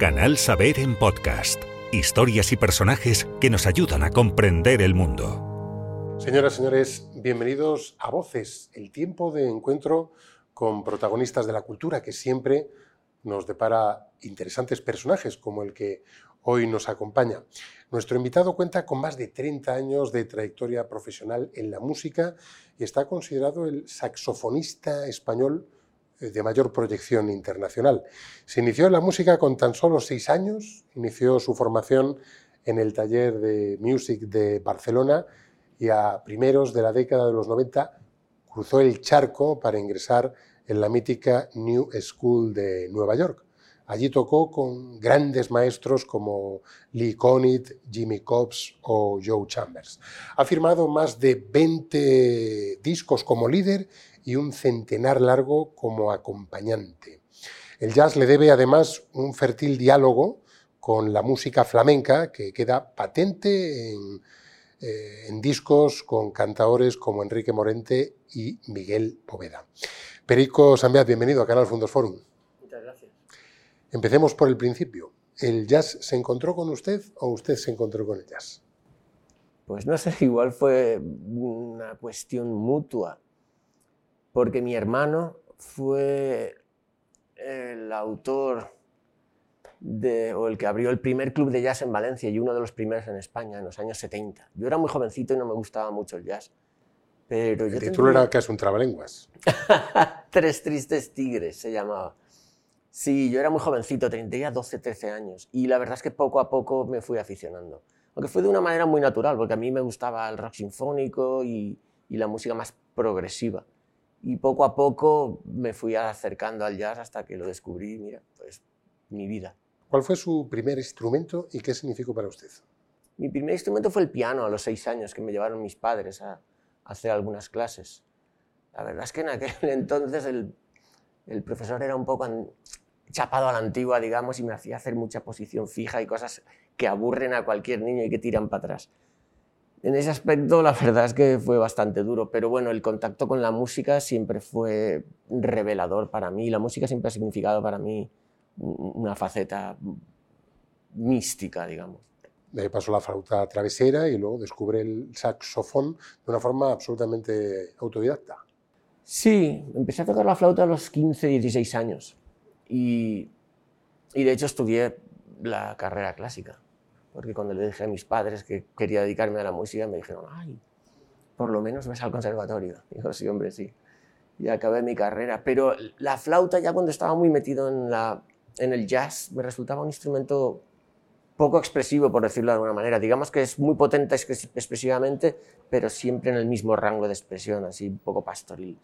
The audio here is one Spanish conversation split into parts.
Canal Saber en podcast. Historias y personajes que nos ayudan a comprender el mundo. Señoras señores, bienvenidos a Voces, el tiempo de encuentro con protagonistas de la cultura que siempre nos depara interesantes personajes como el que hoy nos acompaña. Nuestro invitado cuenta con más de 30 años de trayectoria profesional en la música y está considerado el saxofonista español de mayor proyección internacional. Se inició en la música con tan solo seis años, inició su formación en el taller de Music de Barcelona y a primeros de la década de los 90 cruzó el charco para ingresar en la mítica New School de Nueva York. Allí tocó con grandes maestros como Lee Konitz, Jimmy Cobbs o Joe Chambers. Ha firmado más de 20 discos como líder y un centenar largo como acompañante. El jazz le debe además un fértil diálogo con la música flamenca que queda patente en, eh, discos con cantadores como Enrique Morente y Miguel Poveda. Perico Sambiat, bienvenido a Canal Fundos Forum. Muchas gracias. Empecemos por el principio. ¿El jazz se encontró con usted o usted se encontró con el jazz? Pues no sé, igual fue una cuestión mutua porque mi hermano fue el autor de, o el que abrió el primer club de jazz en Valencia y uno de los primeros en España en los años 70. Yo era muy jovencito y no me gustaba mucho el jazz. Pero el título era casi un trabalenguas. Tres tristes tigres se llamaba. Sí, yo era muy jovencito, tenía 12, 13 años. Y la verdad es que poco a poco me fui aficionando. Aunque fue de una manera muy natural, porque a mí me gustaba el rock sinfónico y, y la música más progresiva. Y poco a poco me fui acercando al jazz hasta que lo descubrí, mira, pues mi vida. ¿Cuál fue su primer instrumento y qué significó para usted? Mi primer instrumento fue el piano a los seis años, que me llevaron mis padres a, hacer algunas clases. La verdad es que en aquel entonces el, el profesor era un poco chapado a la antigua, digamos, y me hacía hacer mucha posición fija y cosas que aburren a cualquier niño y que tiran para atrás. En ese aspecto la verdad es que fue bastante duro, pero bueno, el contacto con la música siempre fue revelador para mí. La música siempre ha significado para mí una faceta mística, digamos. De ahí pasó la flauta travesera y luego descubre el saxofón de una forma absolutamente autodidacta. Sí, empecé a tocar la flauta a los 15, 16 años y, y de hecho estudié la carrera clásica porque cuando le dije a mis padres que quería dedicarme a la música, me dijeron, ay, por lo menos vas al conservatorio. Digo, sí, hombre, sí. Y acabé mi carrera. Pero la flauta, ya cuando estaba muy metido en, la, en el jazz, me resultaba un instrumento poco expresivo, por decirlo de alguna manera. Digamos que es muy potente expresivamente, pero siempre en el mismo rango de expresión, así un poco pastoril.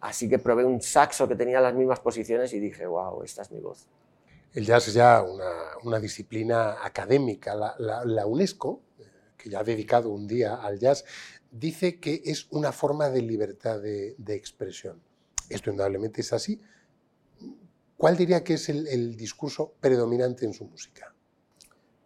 Así que probé un saxo que tenía las mismas posiciones y dije, wow, esta es mi voz. El jazz es ya una, disciplina académica. La, UNESCO, que ya ha dedicado un día al jazz, dice que es una forma de libertad de, expresión. Esto indudablemente es así. ¿Cuál diría que es el, discurso predominante en su música?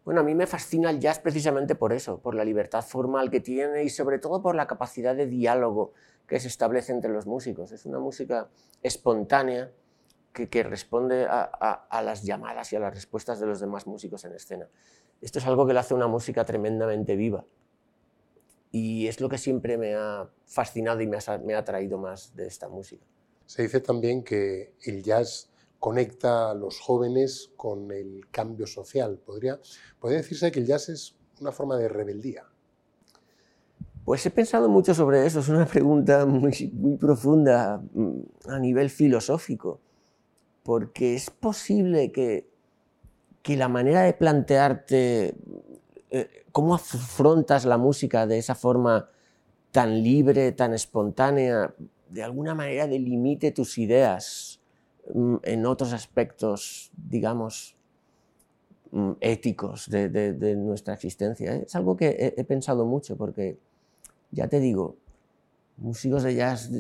Bueno, a mí me fascina el jazz precisamente por eso, por la libertad formal que tiene y sobre todo por la capacidad de diálogo que se establece entre los músicos. Es una música espontánea, que, responde a, las llamadas y a las respuestas de los demás músicos en escena. Esto es algo que le hace una música tremendamente viva. Y es lo que siempre me ha fascinado y me ha, me ha atraído más de esta música. Se dice también que el jazz conecta a los jóvenes con el cambio social. ¿Podría, ¿Podría decirse que el jazz es una forma de rebeldía? Pues he pensado mucho sobre eso. Es una pregunta muy, muy profunda mm, a nivel filosófico porque es posible que, que la manera de plantearte eh, cómo afrontas la música de esa forma tan libre, tan espontánea, de alguna manera delimite tus ideas mm, en otros aspectos, digamos, mm, éticos de, nuestra existencia. Es algo que he pensado mucho porque, ya te digo, músicos de jazz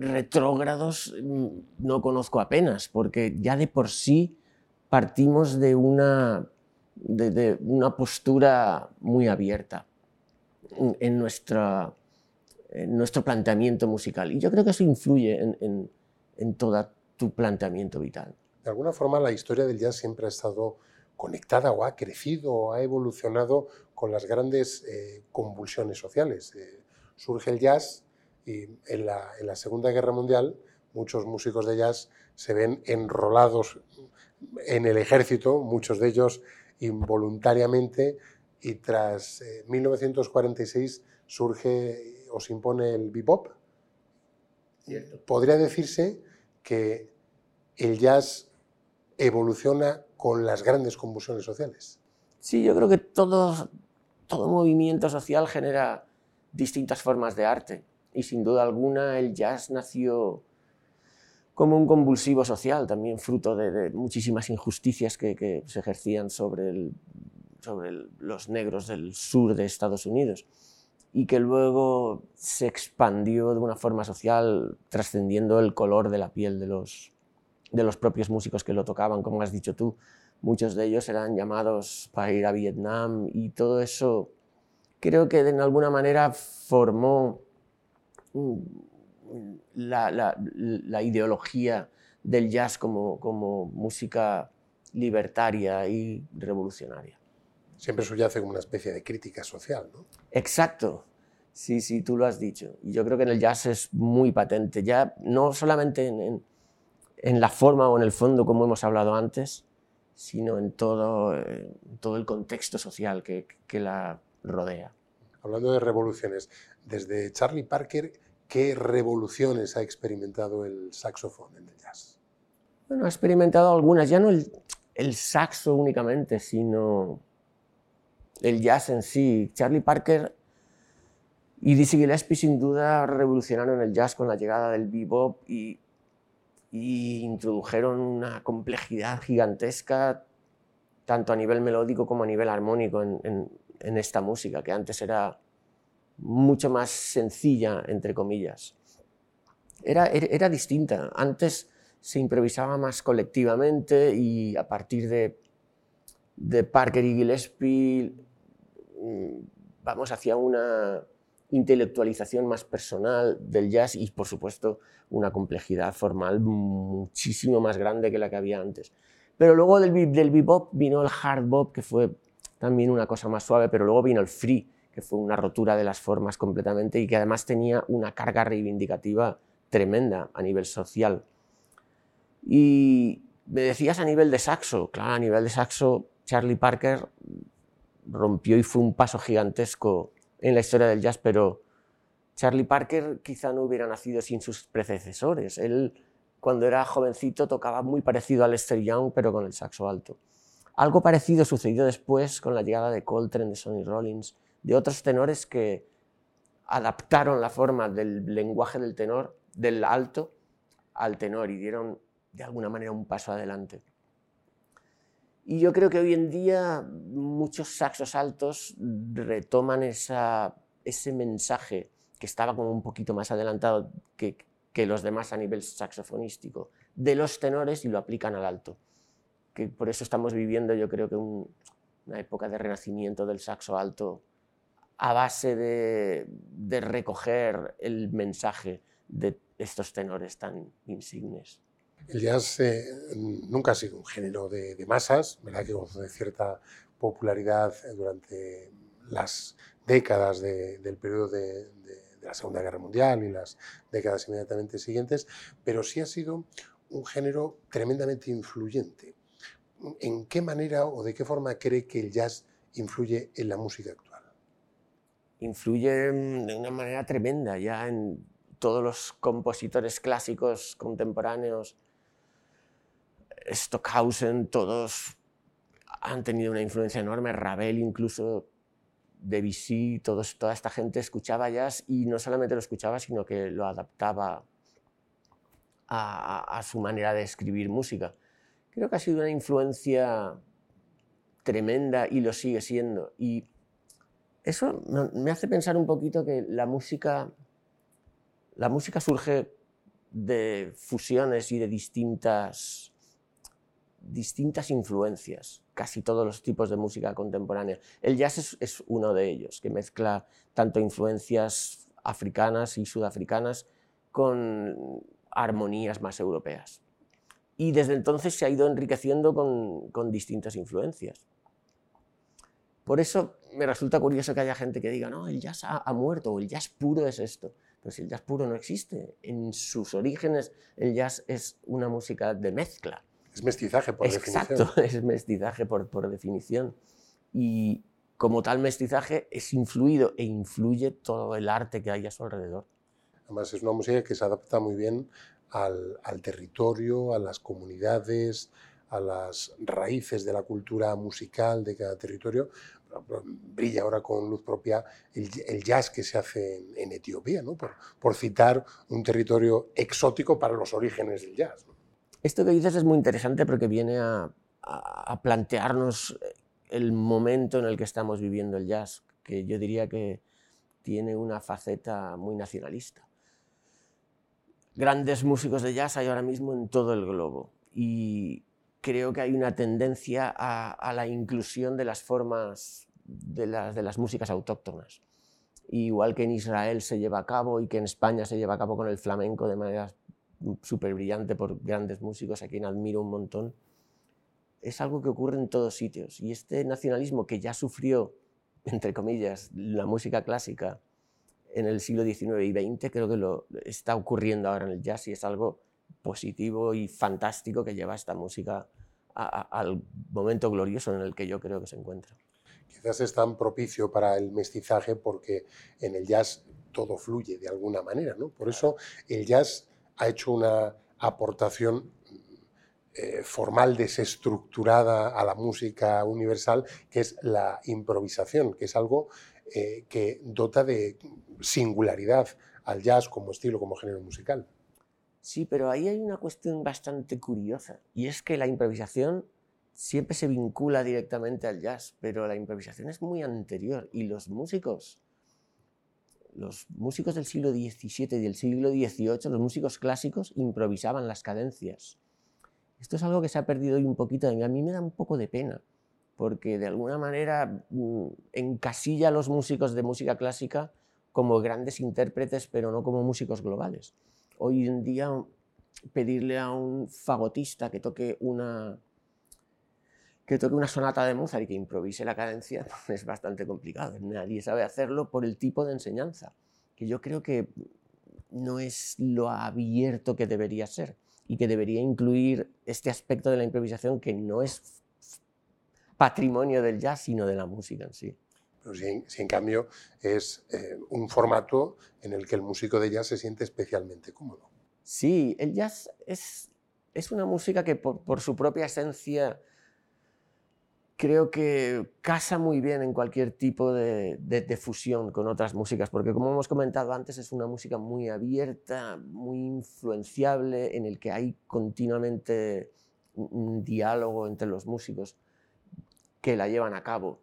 retrógrados mm, no conozco apenas, porque ya de por sí partimos de una, de, una postura muy abierta en, nuestra, en nuestro planteamiento musical. Y yo creo que eso influye en, en, todo tu planteamiento vital. De alguna forma la historia del jazz siempre ha estado conectada o ha crecido o ha evolucionado con las grandes eh, convulsiones sociales. Eh, surge el jazz y en la, en la, Segunda Guerra Mundial muchos músicos de jazz se ven enrolados en el ejército, muchos de ellos involuntariamente, y tras 1946 surge o se impone el bebop. Podría decirse que el jazz evoluciona con las grandes convulsiones sociales. Sí, yo creo que todo, todo movimiento social genera distintas formas de arte y sin duda alguna el jazz nació como un convulsivo social, también fruto de, muchísimas injusticias que, se ejercían sobre, sobre los negros del sur de Estados Unidos y que luego se expandió de una forma social trascendiendo el color de la piel de los, de los propios músicos que lo tocaban, como has dicho tú. Muchos de ellos eran llamados para ir a Vietnam y todo eso creo que de alguna manera formó mm, la, la, ideología del jazz como, como música libertaria y revolucionaria. Siempre subyace como una especie de crítica social, ¿no? Exacto. Sí, sí, tú lo has dicho. Y yo creo que en el jazz es muy patente, ya no solamente en, en la forma o en el fondo, como hemos hablado antes, sino en todo, eh, todo el contexto social que, que, la rodea. Hablando de revoluciones, desde Charlie Parker, ¿qué revoluciones ha experimentado el saxofón en el jazz? Bueno, ha experimentado algunas, ya no el, saxo únicamente, sino el jazz en sí. Charlie Parker y Dizzy Gillespie sin duda revolucionaron el jazz con la llegada del bebop y introdujeron una complejidad gigantesca, tanto a nivel melódico como a nivel armónico en, esta música, que antes era mucho más sencilla, entre comillas. Era, era, distinta. Antes se improvisaba más colectivamente y a partir de, de Parker y Gillespie mm, vamos hacia una intelectualización más personal del jazz y, por supuesto, una complejidad formal muchísimo más grande que la que había antes. Pero luego del, del bebop vino el hard bop, que fue también una cosa más suave, pero luego vino el free, fue una rotura de las formas completamente y que además tenía una carga reivindicativa tremenda a nivel social. Y me decías a nivel de saxo, claro, a nivel de saxo, Charlie Parker rompió y fue un paso gigantesco en la historia del jazz, pero Charlie Parker quizá no hubiera nacido sin sus predecesores. Él, cuando era jovencito, tocaba muy parecido a Lester Young, pero con el saxo alto. Algo parecido sucedió después con la llegada de Coltrane, de Sonny Rollins, de otros tenores que adaptaron la forma del lenguaje del tenor, del alto, al tenor y dieron de alguna manera un paso adelante. Y yo creo que hoy en día muchos saxos altos retoman ese mensaje que estaba como un poquito más adelantado que, los demás a nivel saxofonístico, de los tenores y lo aplican al alto. Que por eso estamos viviendo yo creo que una época de renacimiento del saxo alto a base de, de recoger el mensaje de estos tenores tan insignes. El jazz eh, nunca ha sido un género de, masas, ¿verdad? que gozó de cierta popularidad durante las décadas del periodo de, la Segunda Guerra Mundial y las décadas inmediatamente siguientes, pero sí ha sido un género tremendamente influyente. ¿En qué manera o de qué forma cree que el jazz influye en la música actual? Influye de una manera tremenda ya en todos los compositores clásicos contemporáneos Stockhausen, todos han tenido una influencia enorme, Ravel incluso, Debussy, todos, toda esta gente escuchaba jazz y no solamente lo escuchaba, sino que lo adaptaba a, su manera de escribir música. Creo que ha sido una influencia tremenda y lo sigue siendo. Y eso me hace pensar un poquito que la música, la música surge de fusiones y de distintas distintas influencias, casi todos los tipos de música contemporánea. El jazz es, uno de ellos, que mezcla tanto influencias africanas y sudafricanas con armonías más europeas. y desde entonces se ha ido enriqueciendo con, con distintas influencias. Por eso me resulta curioso que haya gente que diga, no, el jazz ha, ha, muerto, o el jazz puro es esto. Pero si el jazz puro no existe, en sus orígenes el jazz es una música de mezcla. Es mestizaje por Exacto, definición. Exacto, es mestizaje por, por definición. Y como tal mestizaje es influido e influye todo el arte que hay a su alrededor. Además es una música que se adapta muy bien al, al territorio, a las comunidades, a las raíces de la cultura musical de cada territorio. Brilla ahora con luz propia el, jazz que se hace en, Etiopía, ¿no? por, citar un territorio exótico para los orígenes del jazz. Esto que dices es muy interesante porque viene a, a, plantearnos el momento en el que estamos viviendo el jazz, que yo diría que tiene una faceta muy nacionalista. Grandes músicos de jazz hay ahora mismo en todo el globo y creo que hay una tendencia a, a la inclusión de las formas de las, de las, músicas autóctonas. Igual que en Israel se lleva a cabo y que en España se lleva a cabo con el flamenco de manera súper brillante por grandes músicos a quien admiro un montón, es algo que ocurre en todos sitios. Y este nacionalismo que ya sufrió, entre comillas, la música clásica en el siglo XIX y XX, creo que lo está ocurriendo ahora en el jazz y es algo positivo y fantástico que lleva esta música al momento glorioso en el que yo creo que se encuentra. Quizás es tan propicio para el mestizaje porque en el jazz todo fluye de alguna manera, ¿no? Por eso el jazz ha hecho una aportación eh, formal desestructurada a la música universal, que es la improvisación, que es algo eh, que dota de singularidad al jazz como estilo, como género musical. Sí, pero ahí hay una cuestión bastante curiosa, y es que la improvisación siempre se vincula directamente al jazz, pero la improvisación es muy anterior, y los músicos, los músicos del siglo XVII y del siglo XVIII, los músicos clásicos, improvisaban las cadencias. Esto es algo que se ha perdido hoy un poquito, y a mí me da un poco de pena, porque de alguna manera mm, encasilla a los músicos de música clásica como grandes intérpretes, pero no como músicos globales hoy en día pedirle a un fagotista que toque una que toque una sonata de Mozart y que improvise la cadencia es bastante complicado. Nadie sabe hacerlo por el tipo de enseñanza, que yo creo que no es lo abierto que debería ser y que debería incluir este aspecto de la improvisación que no es patrimonio del jazz, sino de la música en sí. Si, en cambio es eh, un formato en el que el músico de jazz se siente especialmente cómodo. Sí, el jazz es, es una música que por, su propia esencia creo que casa muy bien en cualquier tipo de, fusión con otras músicas, porque como hemos comentado antes, es una música muy abierta, muy influenciable, en el que hay continuamente un diálogo entre los músicos que la llevan a cabo.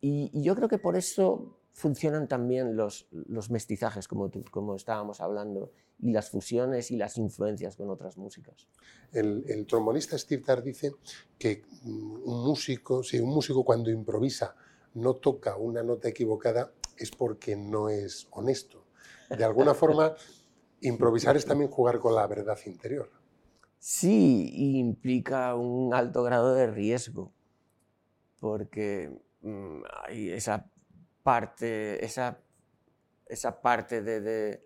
Y, y, yo creo que por eso funcionan también los, los mestizajes, como, como, estábamos hablando, y las fusiones y las influencias con otras músicas. El, el trombonista Steve Tarr dice que un músico, si un músico cuando improvisa no toca una nota equivocada es porque no es honesto. De alguna forma, improvisar es también jugar con la verdad interior. Sí, implica un alto grado de riesgo, porque hay esa parte, esa, esa parte de,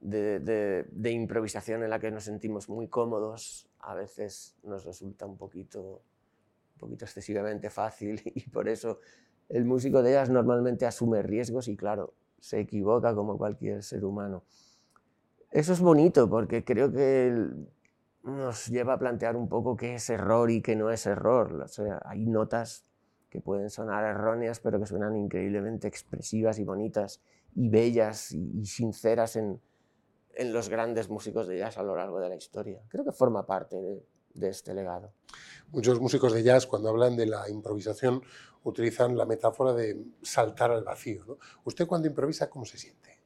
de, improvisación en la que nos sentimos muy cómodos, a veces nos resulta un poquito, un poquito excesivamente fácil y por eso el músico de jazz normalmente asume riesgos y claro, se equivoca como cualquier ser humano. Eso es bonito porque creo que nos lleva a plantear un poco qué es error y qué no es error. O sea, hay notas que pueden sonar erróneas, pero que suenan increíblemente expresivas y bonitas y bellas y, y sinceras en, en, los grandes músicos de jazz a lo largo de la historia. Creo que forma parte de, de, este legado. Muchos músicos de jazz, cuando hablan de la improvisación, utilizan la metáfora de saltar al vacío. ¿no? ¿Usted cuando improvisa, cómo se siente?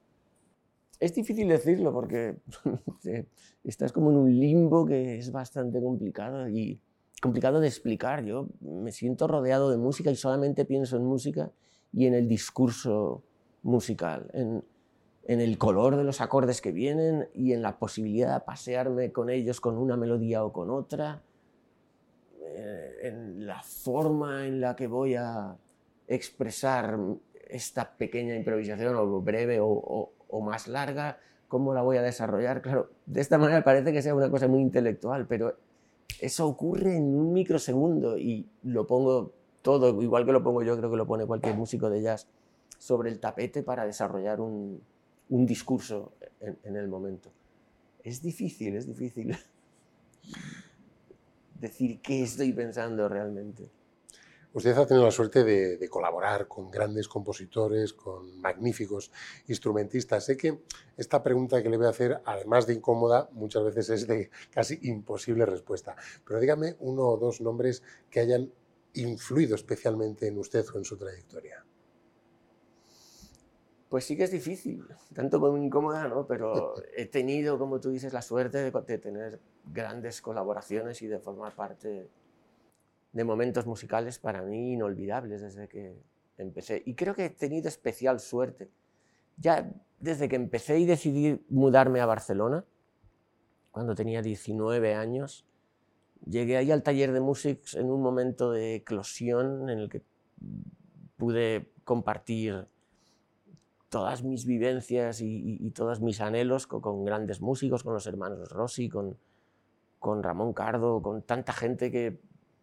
Es difícil decirlo porque estás como en un limbo que es bastante complicado y complicado de explicar. Yo me siento rodeado de música y solamente pienso en música y en el discurso musical, en, el color de los acordes que vienen y en la posibilidad de pasearme con ellos con una melodía o con otra, eh, en la forma en la que voy a expresar esta pequeña improvisación, o breve o, o más larga, cómo la voy a desarrollar. Claro, de esta manera parece que sea una cosa muy intelectual, pero eso ocurre en un microsegundo y lo pongo todo, igual que lo pongo yo, creo que lo pone cualquier músico de jazz, sobre el tapete para desarrollar un, discurso en, el momento. Es difícil, es difícil decir qué estoy pensando realmente. Usted ha tenido la suerte de, colaborar con grandes compositores, con magníficos instrumentistas. Sé que esta pregunta que le voy a hacer, además de incómoda, muchas veces es de casi imposible respuesta. Pero dígame uno o dos nombres que hayan influido especialmente en usted o en su trayectoria. Pues sí que es difícil, tanto como incómoda, ¿no? Pero he tenido, como tú dices, la suerte de, tener grandes colaboraciones y de formar parte de momentos musicales para mí inolvidables desde que empecé. Y creo que he tenido especial suerte. Ya desde que empecé y decidí mudarme a Barcelona, cuando tenía 19 años, llegué ahí al taller de música en un momento de eclosión en el que pude compartir todas mis vivencias y, todos mis anhelos con, grandes músicos, con los hermanos Rossi, con, con Ramón Cardo, con tanta gente que,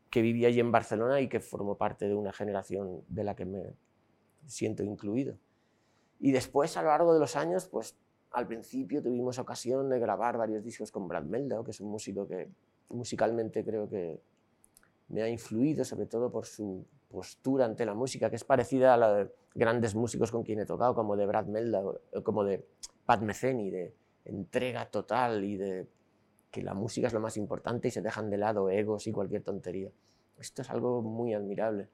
que vivía allí en Barcelona y que formó parte de una generación de la que me siento incluido. Y después, a lo largo de los años, pues al principio tuvimos ocasión de grabar varios discos con Brad Meldau, que es un músico que musicalmente creo que me ha influido, sobre todo por su postura ante la música, que es parecida a la de grandes músicos con quien he tocado, como de Brad Meldau, como de Pat Metheny, de entrega total y de que la música es lo más importante y se dejan de lado egos y cualquier tontería. Esto es algo muy admirable.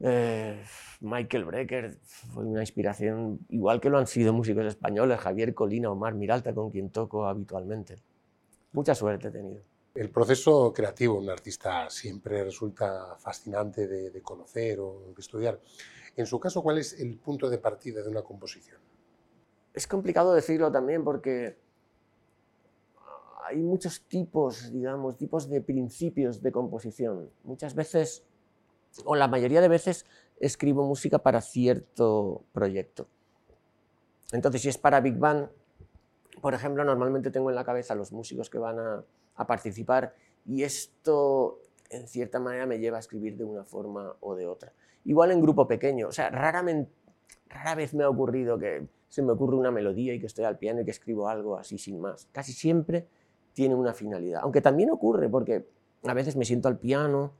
Eh, Michael Brecker fue una inspiración, igual que lo han sido músicos españoles, Javier Colina, Omar Miralta, con quien toco habitualmente. Mucha suerte he tenido. El proceso creativo de un artista siempre resulta fascinante de, conocer o de estudiar. En su caso, ¿cuál es el punto de partida de una composición? Es complicado decirlo también porque hay muchos tipos, digamos, tipos de principios de composición. Muchas veces, o la mayoría de veces, escribo música para cierto proyecto. Entonces, si es para Big Bang, por ejemplo, normalmente tengo en la cabeza los músicos que van a a participar y esto en cierta manera me lleva a escribir de una forma o de otra. Igual en grupo pequeño, o sea, raramente, rara vez me ha ocurrido que se me ocurre una melodía y que estoy al piano y que escribo algo así sin más. Casi siempre tiene una finalidad, aunque también ocurre porque a veces me siento al piano,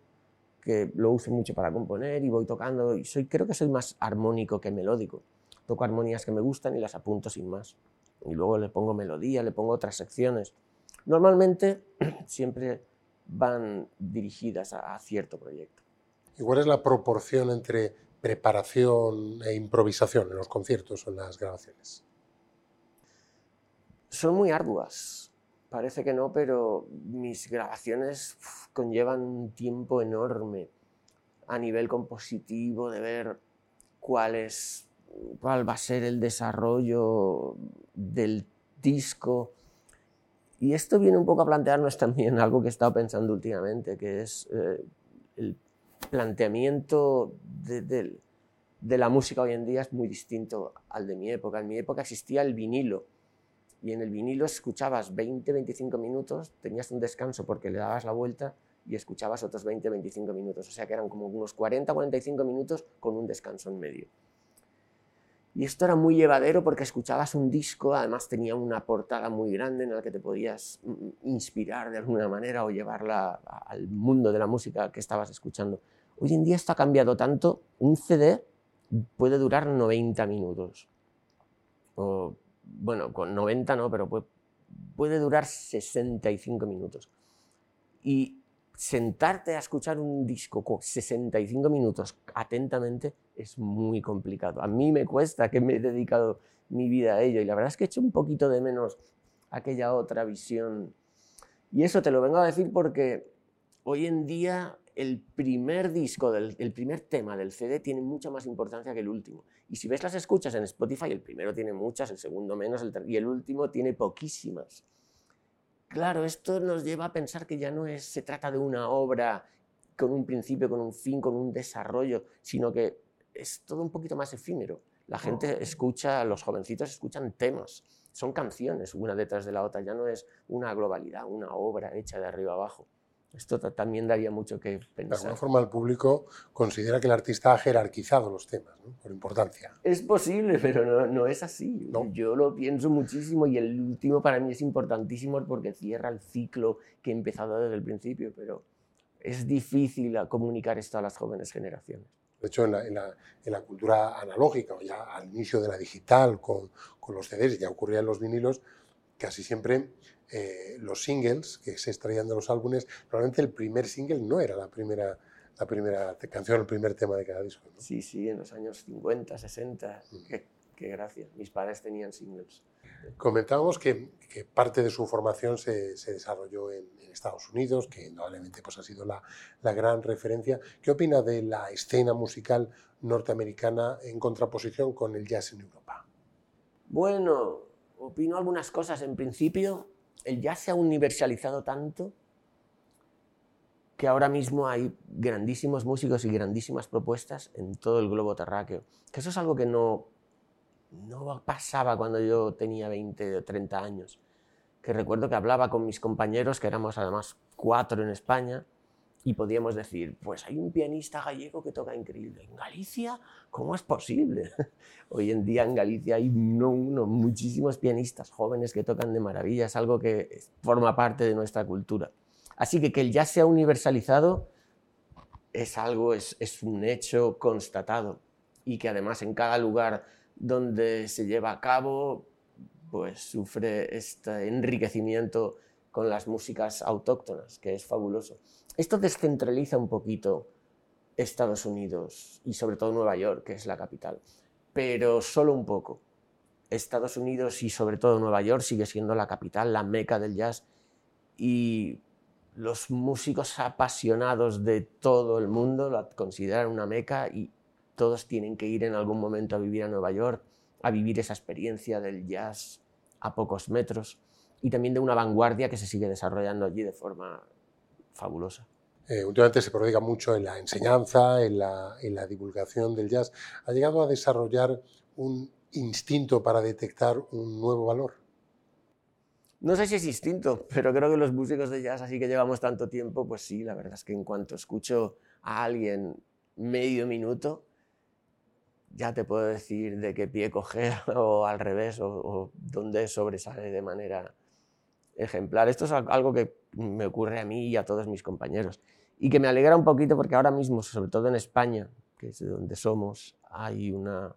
que lo uso mucho para componer y voy tocando y soy, creo que soy más armónico que melódico. Toco armonías que me gustan y las apunto sin más. Y luego le pongo melodía, le pongo otras secciones. Normalmente siempre van dirigidas a, cierto proyecto. ¿Y cuál es la proporción entre preparación e improvisación en los conciertos o en las grabaciones? Son muy arduas. Parece que no, pero mis grabaciones conllevan un tiempo enorme a nivel compositivo de ver cuál cuál va a ser el desarrollo del disco, y esto viene un poco a plantearnos también algo que he estado pensando últimamente, que es eh, el planteamiento de, la música hoy en día es muy distinto al de mi época. En mi época existía el vinilo y en el vinilo escuchabas 20-25 minutos, tenías un descanso porque le dabas la vuelta y escuchabas otros 20-25 minutos. O sea que eran como unos 40-45 minutos con un descanso en medio. Y esto era muy llevadero porque escuchabas un disco, además tenía una portada muy grande en la que te podías mm, inspirar de alguna manera o llevarla al mundo de la música que estabas escuchando. Hoy en día esto ha cambiado tanto, un CD puede durar 90 minutos. O, bueno, con 90 no, pero puede, puede durar 65 minutos. Y sentarte a escuchar un disco con 65 minutos atentamente es muy complicado. A mí me cuesta que me he dedicado mi vida a ello y la verdad es que he hecho un poquito de menos aquella otra visión. Y eso te lo vengo a decir porque hoy en día el primer disco, del, el primer tema del CD tiene mucha más importancia que el último. Y si ves las escuchas en Spotify, el primero tiene muchas, el segundo menos, el y el último tiene poquísimas. Claro, esto nos lleva a pensar que ya no es, se trata de una obra con un principio, con un fin, con un desarrollo, sino que es todo un poquito más efímero. La gente escucha, los jovencitos escuchan temas, son canciones una detrás de la otra, ya no es una globalidad, una obra hecha de arriba abajo. Esto también daría mucho que pensar. De alguna forma el público considera que el artista ha jerarquizado los temas, por importancia. Es posible, pero no, no es así. Yo lo pienso muchísimo y el último para mí es importantísimo porque cierra el ciclo que he empezado desde el principio, pero es difícil comunicar esto a las jóvenes generaciones. De hecho, en la, en la, en la cultura analógica, o ya al inicio de la digital, con, con los CDs, ya ocurría en los vinilos, casi siempre eh, los singles que se extraían de los álbumes, probablemente el primer single no era la primera, la primera canción, el primer tema de cada disco. Sí, sí, en los años 50, 60. Mm. Qué, qué, gracia. Mis padres tenían singles. Comentábamos que, que parte de su formación se, se desarrolló en, en, Estados Unidos, que indudablemente pues, ha sido la, la gran referencia. ¿Qué opina de la escena musical norteamericana en contraposición con el jazz en Europa? Bueno, opino algunas cosas en principio el jazz se ha universalizado tanto que ahora mismo hay grandísimos músicos y grandísimas propuestas en todo el globo terráqueo. Que eso es algo que no, no pasaba cuando yo tenía 20 o 30 años. Que recuerdo que hablaba con mis compañeros, que éramos además cuatro en España, y podíamos decir, pues hay un pianista gallego que toca increíble. ¿En Galicia? ¿Cómo es posible? Hoy en día en Galicia hay uno, muchísimos pianistas jóvenes que tocan de maravilla, es algo que forma parte de nuestra cultura. Así que que el jazz sea universalizado es algo, es, es un hecho constatado y que además en cada lugar donde se lleva a cabo, pues sufre este enriquecimiento con las músicas autóctonas, que es fabuloso. Esto descentraliza un poquito Estados Unidos y sobre todo Nueva York, que es la capital, pero solo un poco. Estados Unidos y sobre todo Nueva York sigue siendo la capital, la meca del jazz y los músicos apasionados de todo el mundo la consideran una meca y todos tienen que ir en algún momento a vivir a Nueva York, a vivir esa experiencia del jazz a pocos metros y también de una vanguardia que se sigue desarrollando allí de forma fabulosa. Eh, últimamente se prodiga mucho en la enseñanza, en la, en la divulgación del jazz. ¿Ha llegado a desarrollar un instinto para detectar un nuevo valor? No sé si es instinto, pero creo que los músicos de jazz, así que llevamos tanto tiempo, pues sí, la verdad es que en cuanto escucho a alguien medio minuto, ya te puedo decir de qué pie coger o al revés o, o dónde sobresale de manera ejemplar. Esto es algo que me ocurre a mí y a todos mis compañeros. Y que me alegra un poquito porque ahora mismo, sobre todo en España, que es de donde somos, hay una,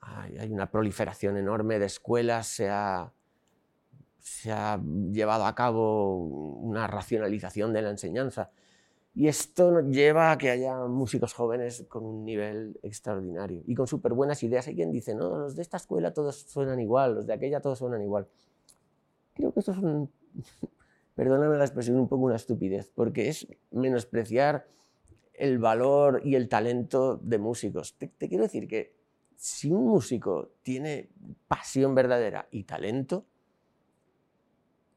hay, una proliferación enorme de escuelas, se ha, se ha llevado a cabo una racionalización de la enseñanza. Y esto lleva a que haya músicos jóvenes con un nivel extraordinario y con súper buenas ideas. Hay quien dice, no, los de esta escuela todos suenan igual, los de aquella todos suenan igual. Creo que esto es un, perdóname la expresión, un poco una estupidez, porque es menospreciar el valor y el talento de músicos. Te, quiero decir que si un músico tiene pasión verdadera y talento,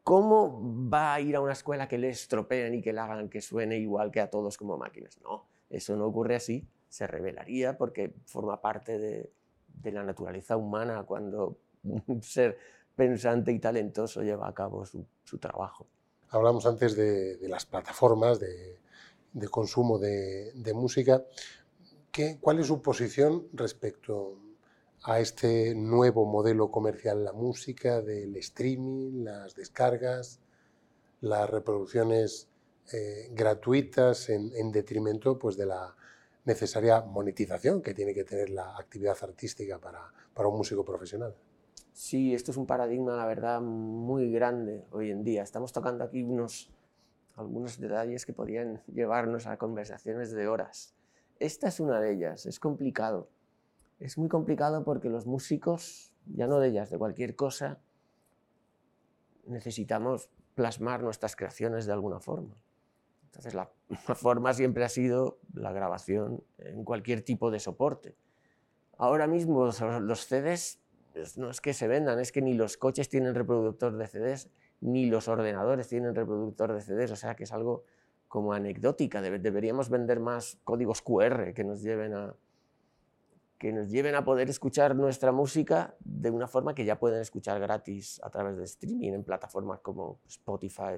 ¿cómo va a ir a una escuela que le estropeen y que le hagan que suene igual que a todos como máquinas? No, eso no ocurre así, se revelaría porque forma parte de, de la naturaleza humana cuando un ser pensante y talentoso lleva a cabo su, su trabajo. Hablamos antes de, de las plataformas de, de consumo de, de música. ¿Qué, ¿Cuál es su posición respecto a este nuevo modelo comercial la música, del streaming, las descargas, las reproducciones eh, gratuitas en, en, detrimento pues, de la necesaria monetización que tiene que tener la actividad artística para, para un músico profesional? Sí, esto es un paradigma, la verdad, muy grande hoy en día. Estamos tocando aquí unos, algunos detalles que podrían llevarnos a conversaciones de horas. Esta es una de ellas, es complicado. Es muy complicado porque los músicos, ya no de ellas, de cualquier cosa, necesitamos plasmar nuestras creaciones de alguna forma. Entonces la forma siempre ha sido la grabación en cualquier tipo de soporte. Ahora mismo los CDs no es que se vendan, es que ni los coches tienen reproductor de CDs, ni los ordenadores tienen reproductor de CDs, o sea que es algo como anecdótica. Deberíamos vender más códigos QR que nos lleven a, que nos lleven a poder escuchar nuestra música de una forma que ya pueden escuchar gratis a través de streaming en plataformas como Spotify.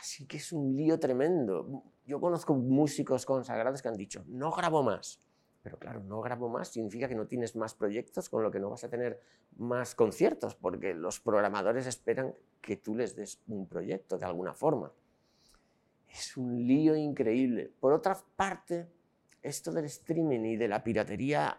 Así que es un lío tremendo. Yo conozco músicos consagrados que han dicho, no grabo más. Pero claro, no grabo más significa que no tienes más proyectos, con lo que no vas a tener más conciertos, porque los programadores esperan que tú les des un proyecto de alguna forma. Es un lío increíble. Por otra parte, esto del streaming y de la piratería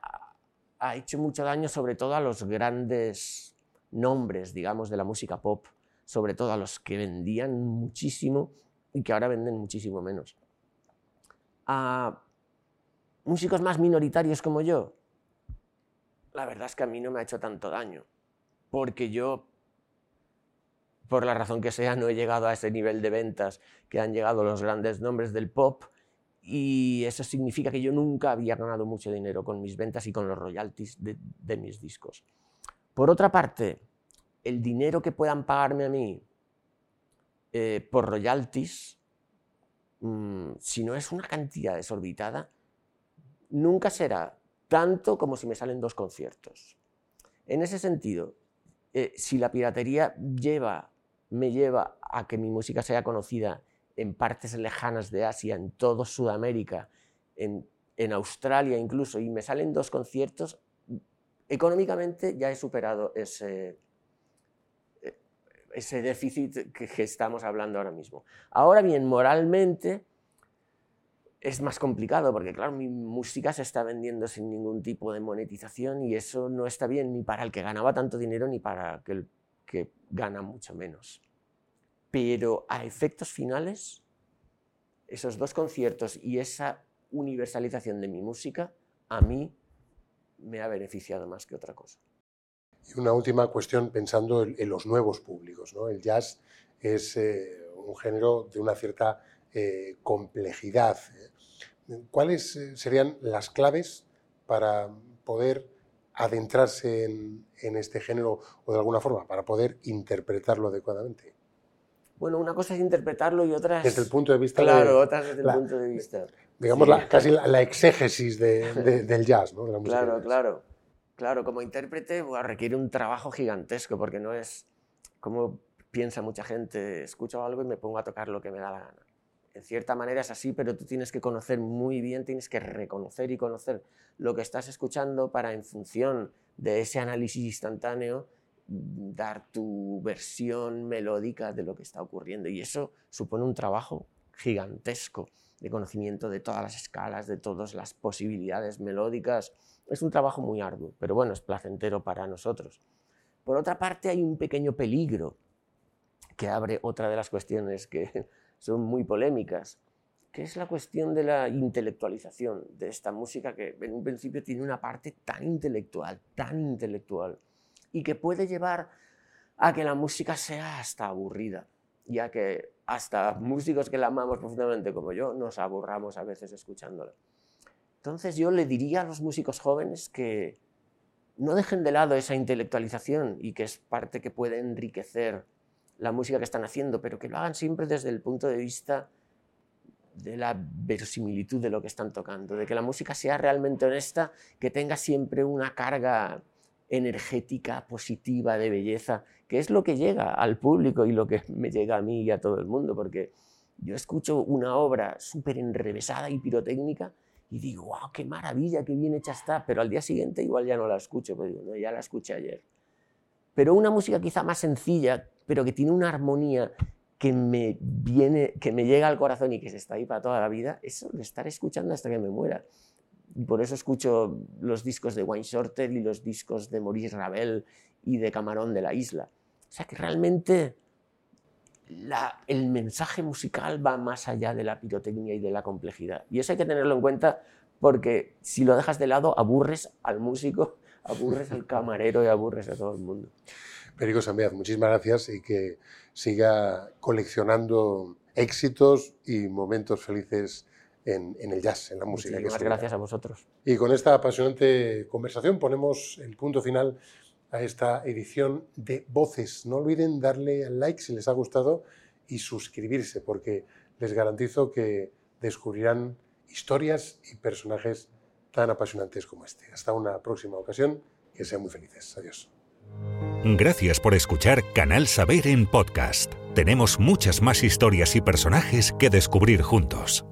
ha hecho mucho daño sobre todo a los grandes nombres, digamos, de la música pop, sobre todo a los que vendían muchísimo y que ahora venden muchísimo menos. A músicos más minoritarios como yo, la verdad es que a mí no me ha hecho tanto daño, porque yo, por la razón que sea, no he llegado a ese nivel de ventas que han llegado los grandes nombres del pop y eso significa que yo nunca había ganado mucho dinero con mis ventas y con los royalties de, mis discos. Por otra parte, el dinero que puedan pagarme a mí eh, por royalties, mm, si no es una cantidad desorbitada, nunca será tanto como si me salen dos conciertos. En ese sentido, eh, si la piratería lleva, me lleva a que mi música sea conocida en partes lejanas de Asia, en todo Sudamérica, en, Australia incluso, y me salen dos conciertos, económicamente ya he superado ese, ese déficit que, estamos hablando ahora mismo. Ahora bien, moralmente es más complicado porque, claro, mi música se está vendiendo sin ningún tipo de monetización y eso no está bien ni para el que ganaba tanto dinero ni para el que gana mucho menos pero a efectos finales, esos dos conciertos y esa universalización de mi música, a mí me ha beneficiado más que otra cosa. Y una última cuestión pensando en, los nuevos públicos. ¿no? El jazz es eh, un género de una cierta eh, complejidad. ¿Cuáles eh, serían las claves para poder adentrarse en, en, este género o de alguna forma, para poder interpretarlo adecuadamente? Bueno, una cosa es interpretarlo y otra es... Desde el punto de vista... Claro, otra desde el punto de vista... Digamos, casi la, exégesis del jazz, ¿no? claro, claro. Claro, como intérprete requiere un trabajo gigantesco porque no es como piensa mucha gente, escucho algo y me pongo a tocar lo que me da la gana. En cierta manera es así, pero tú tienes que conocer muy bien, tienes que reconocer y conocer lo que estás escuchando para en función de ese análisis instantáneo dar tu versión melódica de lo que está ocurriendo. Y eso supone un trabajo gigantesco de conocimiento de todas las escalas, de todas las posibilidades melódicas. Es un trabajo muy arduo, pero bueno, es placentero para nosotros. Por otra parte, hay un pequeño peligro que abre otra de las cuestiones que son muy polémicas, que es la cuestión de la intelectualización de esta música que en un principio tiene una parte tan intelectual, tan intelectual, y que puede llevar a que la música sea hasta aburrida y a que hasta músicos que la amamos profundamente como yo nos aburramos a veces escuchándola. Entonces yo le diría a los músicos jóvenes que no dejen de lado esa intelectualización y que es parte que puede enriquecer la música que están haciendo, pero que lo hagan siempre desde el punto de vista de la verosimilitud de lo que están tocando, de que la música sea realmente honesta, que tenga siempre una carga energética, positiva, de belleza, que es lo que llega al público y lo que me llega a mí y a todo el mundo, porque yo escucho una obra súper enrevesada y pirotécnica y digo, wow, qué maravilla, qué bien hecha está, pero al día siguiente igual ya no la escucho, pues ya la escuché ayer. Pero una música quizá más sencilla, pero que tiene una armonía que me viene, que me llega al corazón y que se está ahí para toda la vida, eso lo estaré escuchando hasta que me muera por eso escucho los discos de Wayne Shorter y los discos de Maurice Ravel y de Camarón de la Isla. O sea que realmente el mensaje musical va más allá de la pirotecnia y de la complejidad. Y eso hay que tenerlo en cuenta porque si lo dejas de lado, aburres al músico, aburres al camarero y aburres a todo el mundo. Perico Sambiaz, muchísimas gracias y que siga coleccionando éxitos y momentos felices en, el jazz, en la música. Muchísimas gracias a vosotros. Y con esta apasionante conversación ponemos el punto final a esta edición de Voces. No olviden darle al like si les ha gustado y suscribirse, porque les garantizo que descubrirán historias y personajes tan apasionantes como este. Hasta una próxima ocasión, que sean muy felices. Adiós. Gracias por escuchar Canal Saber en podcast. Tenemos muchas más historias y personajes que descubrir juntos.